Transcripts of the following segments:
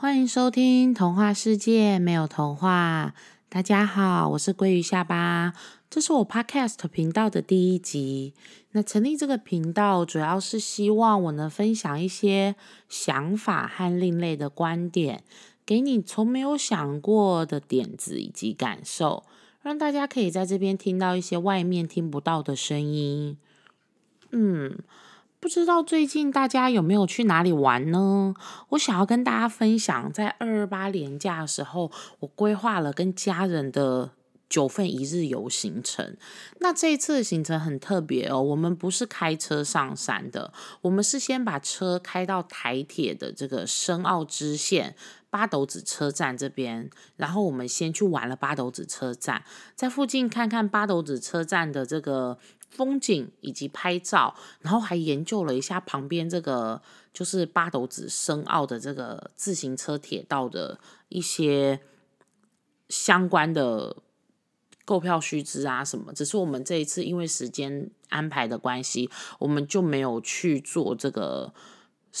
欢迎收听《童话世界没有童话》。大家好，我是鲑鱼下巴，这是我 Podcast 频道的第一集。那成立这个频道，主要是希望我能分享一些想法和另类的观点，给你从没有想过的点子以及感受，让大家可以在这边听到一些外面听不到的声音。嗯。不知道最近大家有没有去哪里玩呢？我想要跟大家分享，在二二八年假的时候，我规划了跟家人的九份一日游行程。那这一次的行程很特别哦，我们不是开车上山的，我们是先把车开到台铁的这个深澳支线八斗子车站这边，然后我们先去玩了八斗子车站，在附近看看八斗子车站的这个。风景以及拍照，然后还研究了一下旁边这个就是八斗子深澳的这个自行车铁道的一些相关的购票须知啊什么。只是我们这一次因为时间安排的关系，我们就没有去做这个。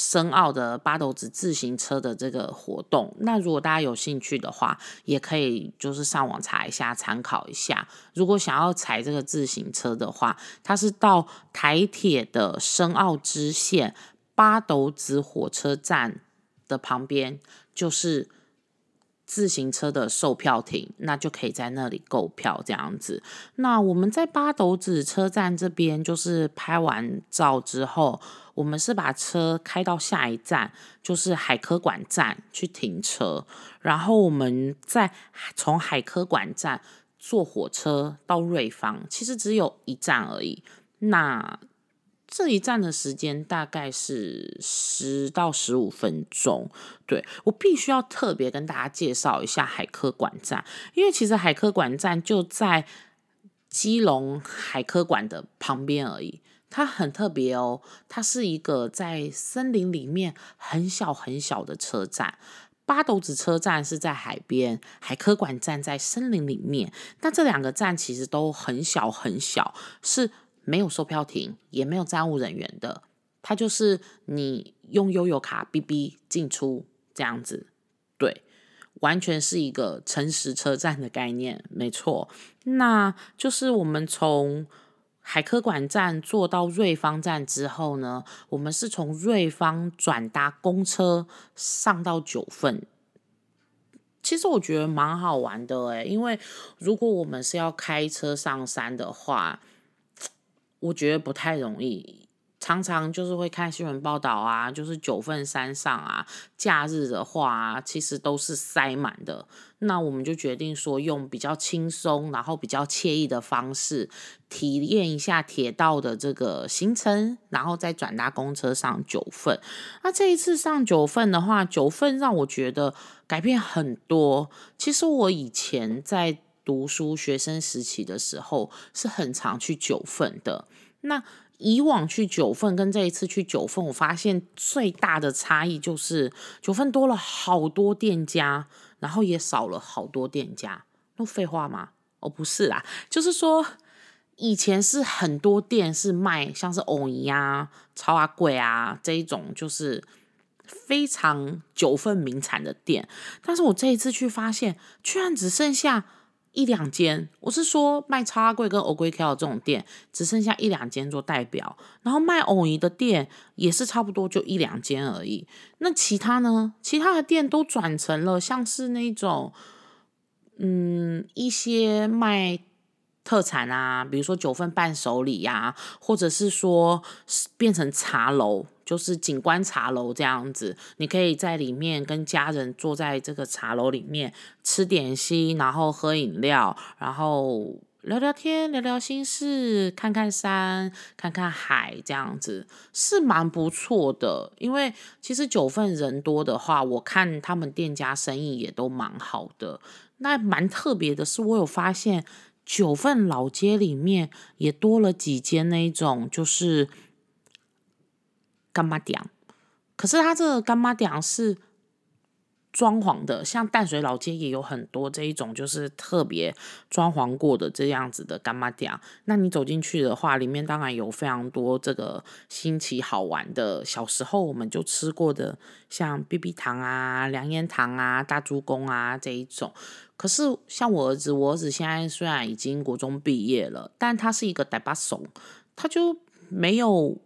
深奥的八斗子自行车的这个活动，那如果大家有兴趣的话，也可以就是上网查一下，参考一下。如果想要踩这个自行车的话，它是到台铁的深澳支线八斗子火车站的旁边，就是。自行车的售票亭，那就可以在那里购票这样子。那我们在八斗子车站这边，就是拍完照之后，我们是把车开到下一站，就是海科馆站去停车，然后我们再从海科馆站坐火车到瑞芳，其实只有一站而已。那这一站的时间大概是十到十五分钟。对我必须要特别跟大家介绍一下海科馆站，因为其实海科馆站就在基隆海科馆的旁边而已。它很特别哦，它是一个在森林里面很小很小的车站。八斗子车站是在海边，海科馆站在森林里面。那这两个站其实都很小很小，是。没有售票亭，也没有站务人员的，它就是你用悠游卡哔哔进出这样子，对，完全是一个诚实车站的概念，没错。那就是我们从海科馆站坐到瑞芳站之后呢，我们是从瑞芳转搭公车上到九份。其实我觉得蛮好玩的诶，因为如果我们是要开车上山的话。我觉得不太容易，常常就是会看新闻报道啊，就是九份山上啊，假日的话，其实都是塞满的。那我们就决定说，用比较轻松，然后比较惬意的方式，体验一下铁道的这个行程，然后再转搭公车上九份。那这一次上九份的话，九份让我觉得改变很多。其实我以前在。读书学生时期的时候是很常去九份的。那以往去九份跟这一次去九份，我发现最大的差异就是九份多了好多店家，然后也少了好多店家。那废话吗？哦，不是啦，就是说以前是很多店是卖像是藕姨啊、超阿贵啊这一种，就是非常九份名产的店。但是我这一次去发现，居然只剩下。一两间，我是说卖超阿贵跟欧贵 K 这种店，只剩下一两间做代表，然后卖藕姨的店也是差不多就一两间而已。那其他呢？其他的店都转成了像是那种，嗯，一些卖特产啊，比如说九份伴手礼呀，或者是说变成茶楼。就是景观茶楼这样子，你可以在里面跟家人坐在这个茶楼里面吃点心，然后喝饮料，然后聊聊天、聊聊心事，看看山、看看海，这样子是蛮不错的。因为其实九份人多的话，我看他们店家生意也都蛮好的。那蛮特别的是，我有发现九份老街里面也多了几间那一种，就是。干妈店，可是他这个干妈店是装潢的，像淡水老街也有很多这一种，就是特别装潢过的这样子的干妈店。那你走进去的话，里面当然有非常多这个新奇好玩的，小时候我们就吃过的，像 BB 糖啊、凉烟糖啊、大猪公啊这一种。可是像我儿子，我儿子现在虽然已经国中毕业了，但他是一个呆巴怂，他就没有。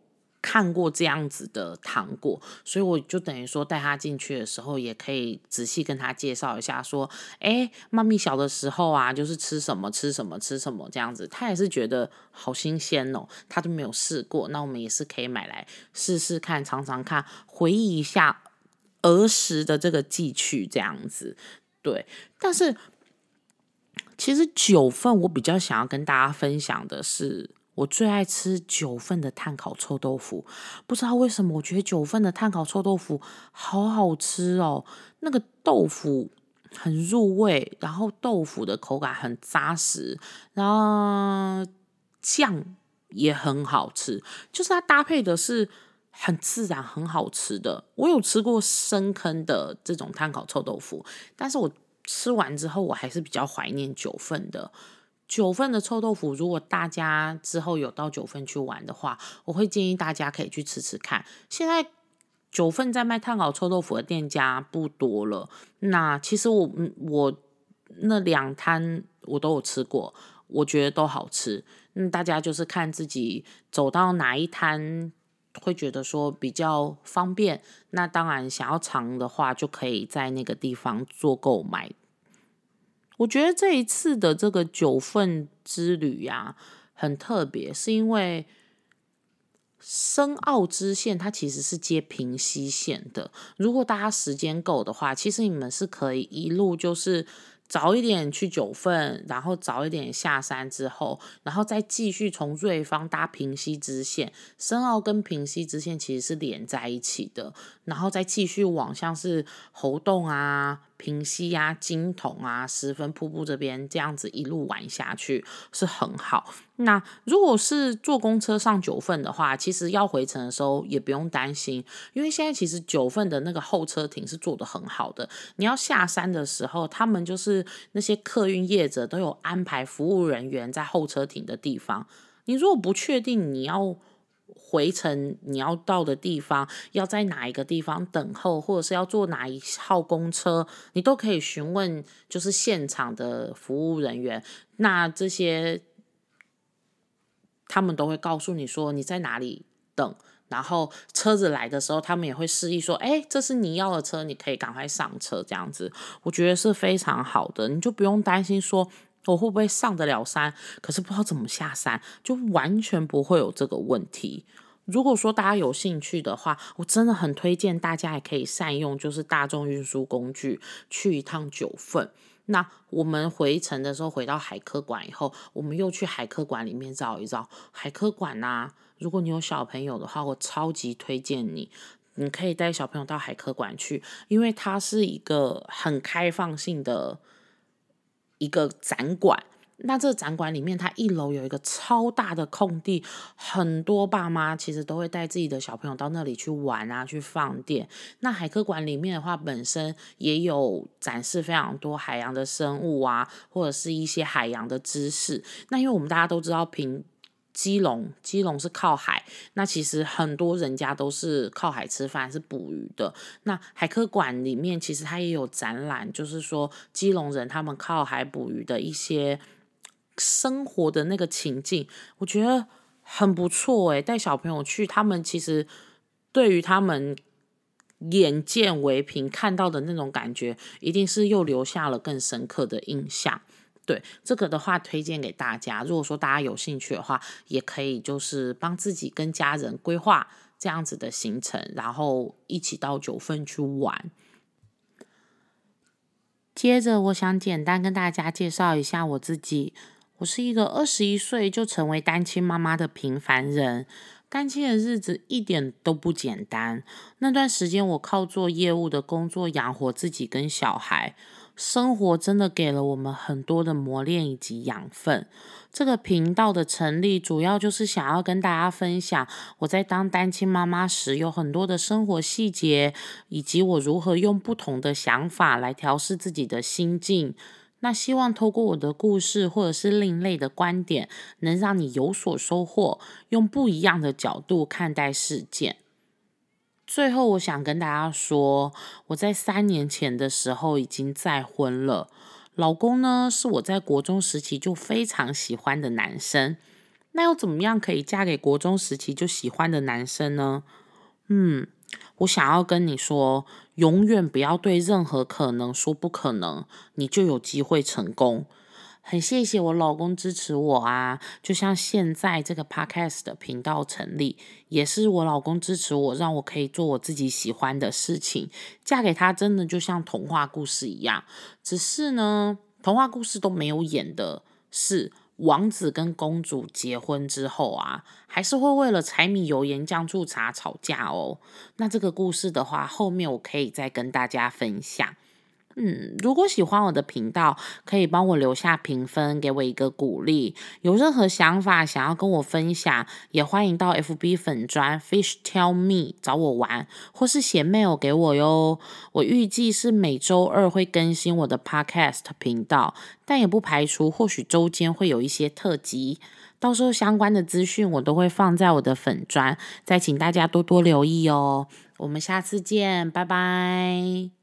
看过这样子的糖果，所以我就等于说带他进去的时候，也可以仔细跟他介绍一下，说，哎，妈咪小的时候啊，就是吃什么吃什么吃什么这样子，他也是觉得好新鲜哦，他都没有试过，那我们也是可以买来试试看，尝尝看，回忆一下儿时的这个记趣这样子，对，但是其实九份我比较想要跟大家分享的是。我最爱吃九份的炭烤臭豆腐，不知道为什么，我觉得九份的炭烤臭豆腐好好吃哦。那个豆腐很入味，然后豆腐的口感很扎实，然后酱也很好吃，就是它搭配的是很自然、很好吃的。我有吃过深坑的这种炭烤臭豆腐，但是我吃完之后，我还是比较怀念九份的。九份的臭豆腐，如果大家之后有到九份去玩的话，我会建议大家可以去吃吃看。现在九份在卖炭烤臭豆腐的店家不多了。那其实我我那两摊我都有吃过，我觉得都好吃。嗯，大家就是看自己走到哪一摊会觉得说比较方便。那当然想要尝的话，就可以在那个地方做购买。我觉得这一次的这个九份之旅呀，很特别，是因为深澳支线它其实是接平西线的。如果大家时间够的话，其实你们是可以一路就是早一点去九份，然后早一点下山之后，然后再继续从瑞芳搭平西支线。深澳跟平西支线其实是连在一起的，然后再继续往像是猴洞啊。平溪啊、金桶啊、十分瀑布这边这样子一路玩下去是很好。那如果是坐公车上九份的话，其实要回程的时候也不用担心，因为现在其实九份的那个候车亭是做的很好的。你要下山的时候，他们就是那些客运业者都有安排服务人员在候车亭的地方。你如果不确定你要。回程你要到的地方，要在哪一个地方等候，或者是要坐哪一号公车，你都可以询问，就是现场的服务人员。那这些他们都会告诉你说你在哪里等，然后车子来的时候，他们也会示意说，哎，这是你要的车，你可以赶快上车。这样子，我觉得是非常好的，你就不用担心说。我会不会上得了山？可是不知道怎么下山，就完全不会有这个问题。如果说大家有兴趣的话，我真的很推荐大家也可以善用，就是大众运输工具去一趟九份。那我们回程的时候回到海科馆以后，我们又去海科馆里面找一找。海科馆呐，如果你有小朋友的话，我超级推荐你，你可以带小朋友到海科馆去，因为它是一个很开放性的。一个展馆，那这个展馆里面，它一楼有一个超大的空地，很多爸妈其实都会带自己的小朋友到那里去玩啊，去放电。那海科馆里面的话，本身也有展示非常多海洋的生物啊，或者是一些海洋的知识。那因为我们大家都知道，平基隆，基隆是靠海，那其实很多人家都是靠海吃饭，是捕鱼的。那海科馆里面其实它也有展览，就是说基隆人他们靠海捕鱼的一些生活的那个情境，我觉得很不错诶，带小朋友去，他们其实对于他们眼见为凭看到的那种感觉，一定是又留下了更深刻的印象。对这个的话，推荐给大家。如果说大家有兴趣的话，也可以就是帮自己跟家人规划这样子的行程，然后一起到九份去玩。接着，我想简单跟大家介绍一下我自己。我是一个二十一岁就成为单亲妈妈的平凡人。单亲的日子一点都不简单。那段时间，我靠做业务的工作养活自己跟小孩。生活真的给了我们很多的磨练以及养分。这个频道的成立，主要就是想要跟大家分享我在当单亲妈妈时有很多的生活细节，以及我如何用不同的想法来调试自己的心境。那希望透过我的故事或者是另类的观点，能让你有所收获，用不一样的角度看待事件。最后，我想跟大家说，我在三年前的时候已经再婚了。老公呢，是我在国中时期就非常喜欢的男生。那又怎么样可以嫁给国中时期就喜欢的男生呢？嗯，我想要跟你说，永远不要对任何可能说不可能，你就有机会成功。很谢谢我老公支持我啊！就像现在这个 podcast 的频道成立，也是我老公支持我，让我可以做我自己喜欢的事情。嫁给他真的就像童话故事一样，只是呢，童话故事都没有演的是王子跟公主结婚之后啊，还是会为了柴米油盐酱醋茶吵架哦。那这个故事的话，后面我可以再跟大家分享。嗯，如果喜欢我的频道，可以帮我留下评分，给我一个鼓励。有任何想法想要跟我分享，也欢迎到 FB 粉专 Fish Tell Me 找我玩，或是写 mail 给我哟。我预计是每周二会更新我的 Podcast 频道，但也不排除或许周间会有一些特辑。到时候相关的资讯我都会放在我的粉专，再请大家多多留意哦。我们下次见，拜拜。